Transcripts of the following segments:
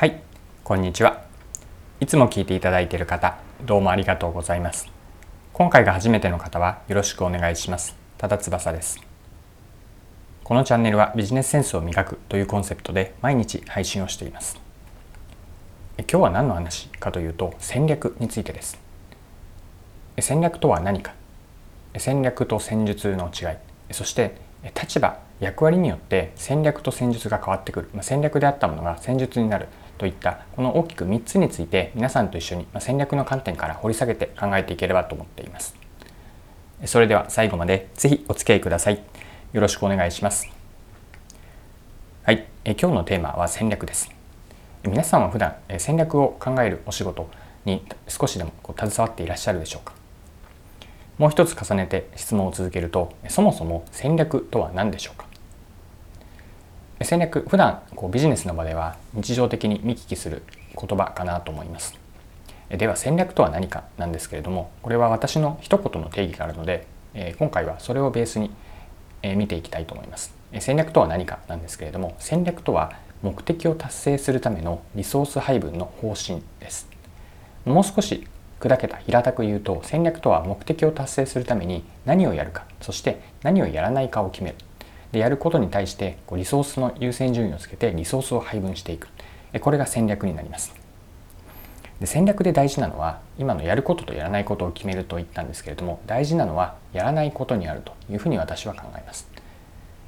はいこんにちは。いつも聞いていただいている方どうもありがとうございます。今回が初めての方はよろしくお願いします。ただ翼です。このチャンネルはビジネスセンスを磨くというコンセプトで毎日配信をしています。今日は何の話かというと戦略についてです。戦略とは何か。戦略と戦術の違い。そして立場役割によって戦略と戦術が変わってくる、まあ、戦略であったものが戦術になる。といったこの大きく3つについて皆さんと一緒に戦略の観点から掘り下げて考えていければと思っています。それでは最後までぜひお付き合いください。よろしくお願いします。はい。え今日のテーマは戦略です。皆さんは普段戦略を考えるお仕事に少しでもこう携わっていらっしゃるでしょうか？もう一つ重ねて質問を続けるとそもそも戦略とは何でしょうか？戦略普段こうビジネスの場では日常的に見聞きする言葉かなと思います。では戦略とは何かなんですけれどもこれは私の一言の定義があるので今回はそれをベースに見ていきたいと思います。戦略とは何かなんですけれども戦略とは目的を達成するためのリソース配分の方針です。もう少し砕けた平たく言うと戦略とは目的を達成するために何をやるかそして何をやらないかを決める。でやることに対してこうリソースの優先順位をつけてリソースを配分していく。これが戦略になります。で戦略で大事なのは今のやることとやらないことを決めると言ったんですけれども大事なのはやらないことにあるというふうに私は考えます。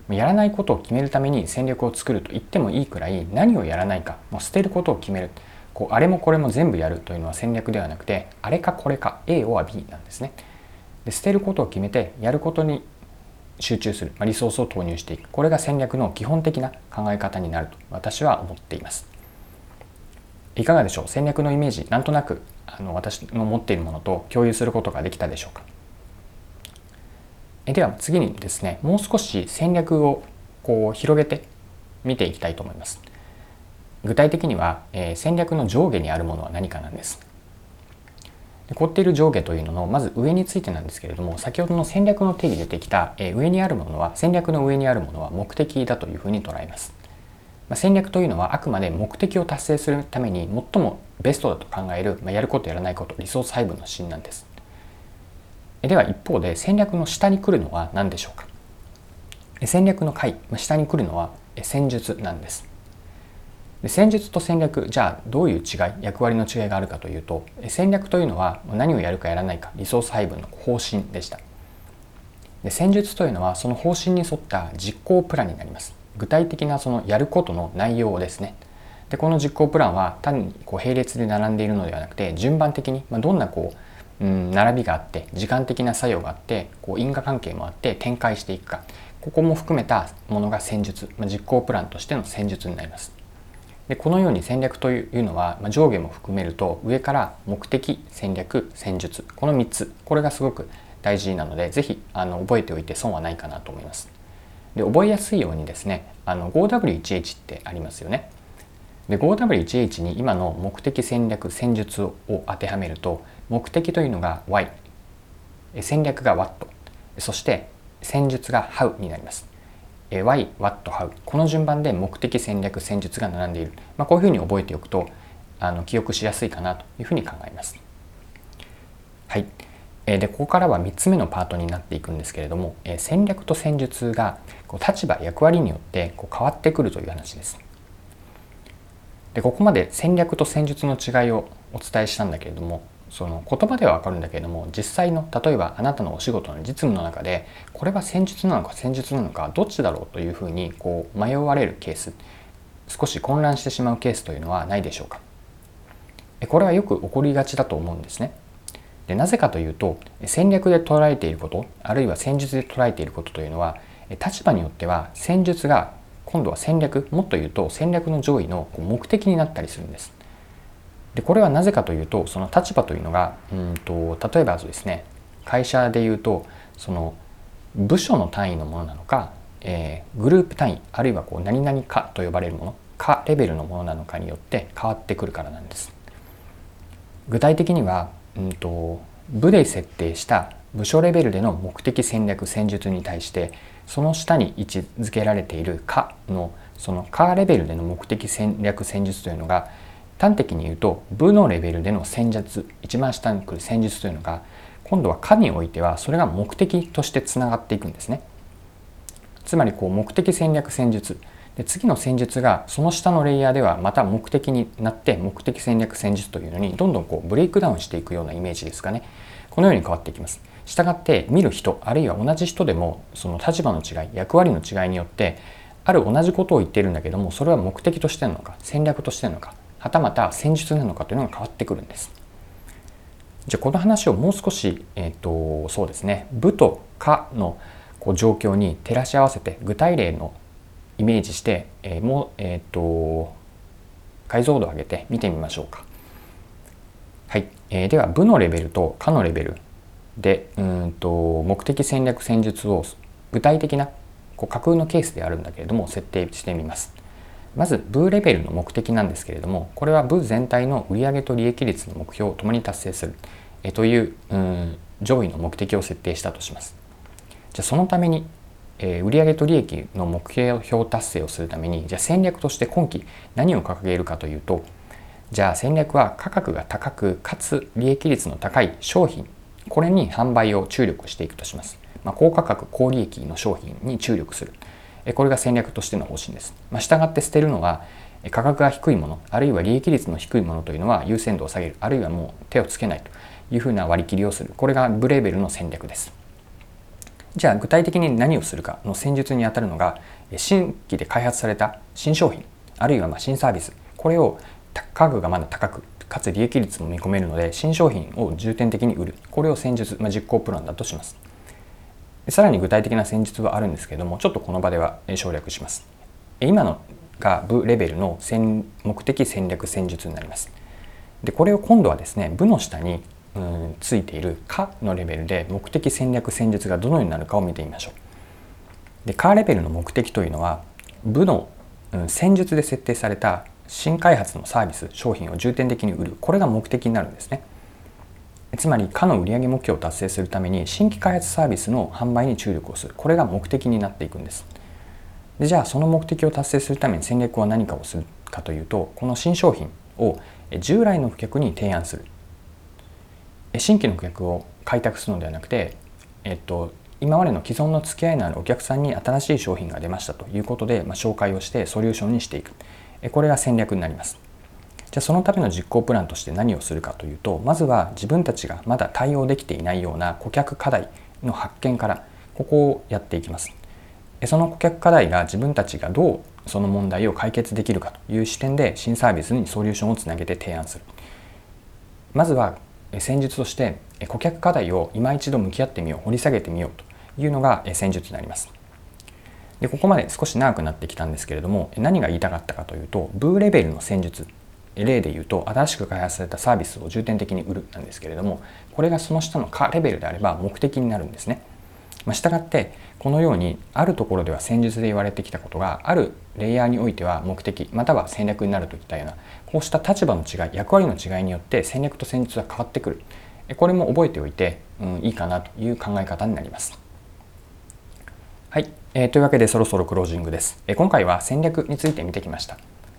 やらないことを決めるために戦略を作ると言ってもいいくらい何をやらないかもう捨てることを決める。こうあれもこれも全部やるというのは戦略ではなくてあれかこれか A は B なんですね。で捨てることを決めてやることに集中する、まあ、リソースを投入していく。これが戦略の基本的な考え方になると私は思っています。いかがでしょう？戦略のイメージなんとなくあの私の持っているものと共有することができたでしょうか？えでは次にですねもう少し戦略をこう広げて見ていきたいと思います。具体的には、えー、戦略の上下にあるものは何かなんです。凍っている上下というののまず上についてなんですけれども先ほどの戦略の定義で出てきた、え上にあるものは戦略の上にあるものは目的だというふうに捉えます、まあ、戦略というのはあくまで目的を達成するために最もベストだと考える、まあ、やることやらないことリソース配分の指針なんです。では一方で戦略の下に来るのは何でしょうか？戦略の回下に来るのは戦術なんです。で戦術と戦略じゃあどういう違い役割の違いがあるかというと戦略というのは何をやるかやらないかリソース配分の方針でした。で戦術というのはその方針に沿った実行プランになります。具体的なそのやることの内容ですね。でこの実行プランは単にこう並列で並んでいるのではなくて順番的に、まあ、どんなこう、うん、並びがあって時間的な作用があってこう因果関係もあって展開していくか。ここも含めたものが戦術、まあ、実行プランとしての戦術になります。でこのように戦略というのは、まあ、上下も含めると上から目的戦略戦術この3つこれがすごく大事なので是非覚えておいて損はないかなと思います。で覚えやすいようにですねあの 5W1H ってありますよね。で 5W1H に今の目的戦略戦術を当てはめると目的というのが Y 戦略が What そして戦術が How になります。Why, What, How この順番で目的戦略戦術が並んでいる、まあ、こういうふうに覚えておくとあの記憶しやすいかなというふうに考えます。はい、でここからは3つ目のパートになっていくんですけれども戦略と戦術がこう立場役割によってこう変わってくるという話です。でここまで戦略と戦術の違いをお伝えしたんだけれどもその言葉ではわかるんだけれども実際の例えばあなたのお仕事の実務の中でこれは戦術なのか戦術なのかどっちだろうというふうにこう迷われるケース少し混乱してしまうケースというのはないでしょうか。これはよく起こりがちだと思うんですね。でなぜかというと戦略で捉えていることあるいは戦術で捉えていることというのは立場によっては戦術が今度は戦略もっと言うと戦略の上位の目的になったりするんです。でこれはなぜかというとその立場というのがうんと例えばですね会社でいうとその部署の単位のものなのか、えー、グループ単位あるいはこう何々かと呼ばれるものかレベルのものなのかによって変わってくるからなんです。具体的には、うんと、部で設定した部署レベルでの目的戦略戦術に対してその下に位置づけられている「か」のそのカーレベルでの目的戦略戦術というのが端的に言うと部のレベルでの戦術一番下に来る戦術というのが今度は科においてはそれが目的としてつながっていくんですね。つまりこう目的戦略戦術。で次の戦術がその下のレイヤーではまた目的になって目的戦略戦術というのにどんどんこうブレイクダウンしていくようなイメージですかね。このように変わっていきます。したがって見る人あるいは同じ人でもその立場の違い役割の違いによってある同じことを言っているんだけどもそれは目的としてなのか戦略としてなのかはたまた戦術なのかというのが変わってくるんですじゃあこの話をもう少し、えーと、そうですね部と科のこう状況に照らし合わせて具体例のイメージして、えー、もうえっ、ー、と解像度を上げて見てみましょうか。はい、えー、では部のレベルと科のレベルでうんと目的戦略戦術を具体的なこう架空のケースであるんだけれども設定してみます。まず部レベルの目的なんですけれどもこれは部全体の売上と利益率の目標を共に達成するえといううん上位の目的を設定したとします。じゃあそのために、えー、売上と利益の目標達成をするためにじゃあ戦略として今期何を掲げるかというとじゃあ戦略は価格が高くかつ利益率の高い商品これに販売を注力していくとします。まあ、高価格高利益の商品に注力する。これが戦略としての方針です。まあ、従って捨てるのは価格が低いものあるいは利益率の低いものというのは優先度を下げるあるいはもう手をつけないというふうな割り切りをするこれがブレーベルの戦略です。じゃあ具体的に何をするかの戦術にあたるのが新規で開発された新商品あるいはま新サービスこれを価格がまだ高くかつ利益率も見込めるので新商品を重点的に売るこれを戦術、まあ、実行プランだとしますさらに具体的な戦術はあるんですけどもちょっとこの場では省略します。今のが部レベルの目的戦略戦術になります。でこれを今度はですね部の下にうんついている「か」のレベルで目的戦略戦術がどのようになるかを見てみましょう。で「か」レベルの目的というのは部の、戦術で設定された新開発のサービス商品を重点的に売る。これが目的になるんですね。つまりかの売上目標を達成するために新規開発サービスの販売に注力をする。これが目的になっていくんです。でじゃあその目的を達成するために戦略は何かをするかというとこの新商品を従来の顧客に提案する。新規の顧客を開拓するのではなくて、えっと、今までの既存の付き合いのあるお客さんに新しい商品が出ましたということで、まあ、紹介をしてソリューションにしていく。これが戦略になります。じゃあそのための実行プランとして何をするかというとまずは自分たちがまだ対応できていないような顧客課題の発見からここをやっていきます。その顧客課題が自分たちがどうその問題を解決できるかという視点で新サービスにソリューションをつなげて提案する。まずは戦術として顧客課題を今一度向き合ってみよう掘り下げてみようというのが戦術になります。でここまで少し長くなってきたんですけれども何が言いたかったかというとブーレベルの戦術。例で言うと新しく開発されたサービスを重点的に売るなんですけれどもこれがその下の可レベルであれば目的になるんですね。まあ、したがってこのようにあるところでは戦術で言われてきたことがあるレイヤーにおいては目的または戦略になるといったようなこうした立場の違い役割の違いによって戦略と戦術は変わってくるこれも覚えておいて、うん、いいかなという考え方になります。はい、えー、というわけでそろそろクロージングです、え、今回は戦略について見てきました。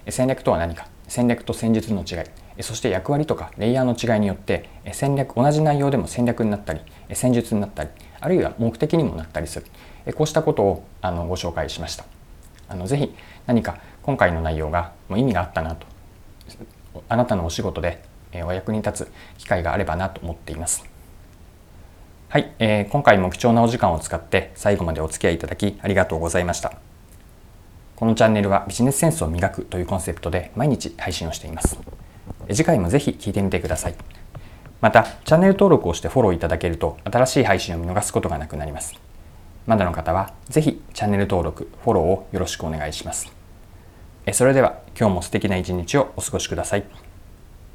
戦略とは何か戦略と戦術の違いそして役割とかレイヤーの違いによって戦略同じ内容でも戦略になったり戦術になったりあるいは目的にもなったりする。こうしたことをあのご紹介しました。あのぜひ何か今回の内容がもう意味があったなとあなたのお仕事でお役に立つ機会があればなと思っています。はい、えー、今回も貴重なお時間を使って最後までお付き合いいただきありがとうございました。このチャンネルはビジネスセンスを磨くというコンセプトで毎日配信をしています。次回もぜひ聴いてみてください。また、チャンネル登録をしてフォローいただけると新しい配信を見逃すことがなくなります。まだの方はぜひチャンネル登録、フォローをよろしくお願いします。それでは今日も素敵な一日をお過ごしください。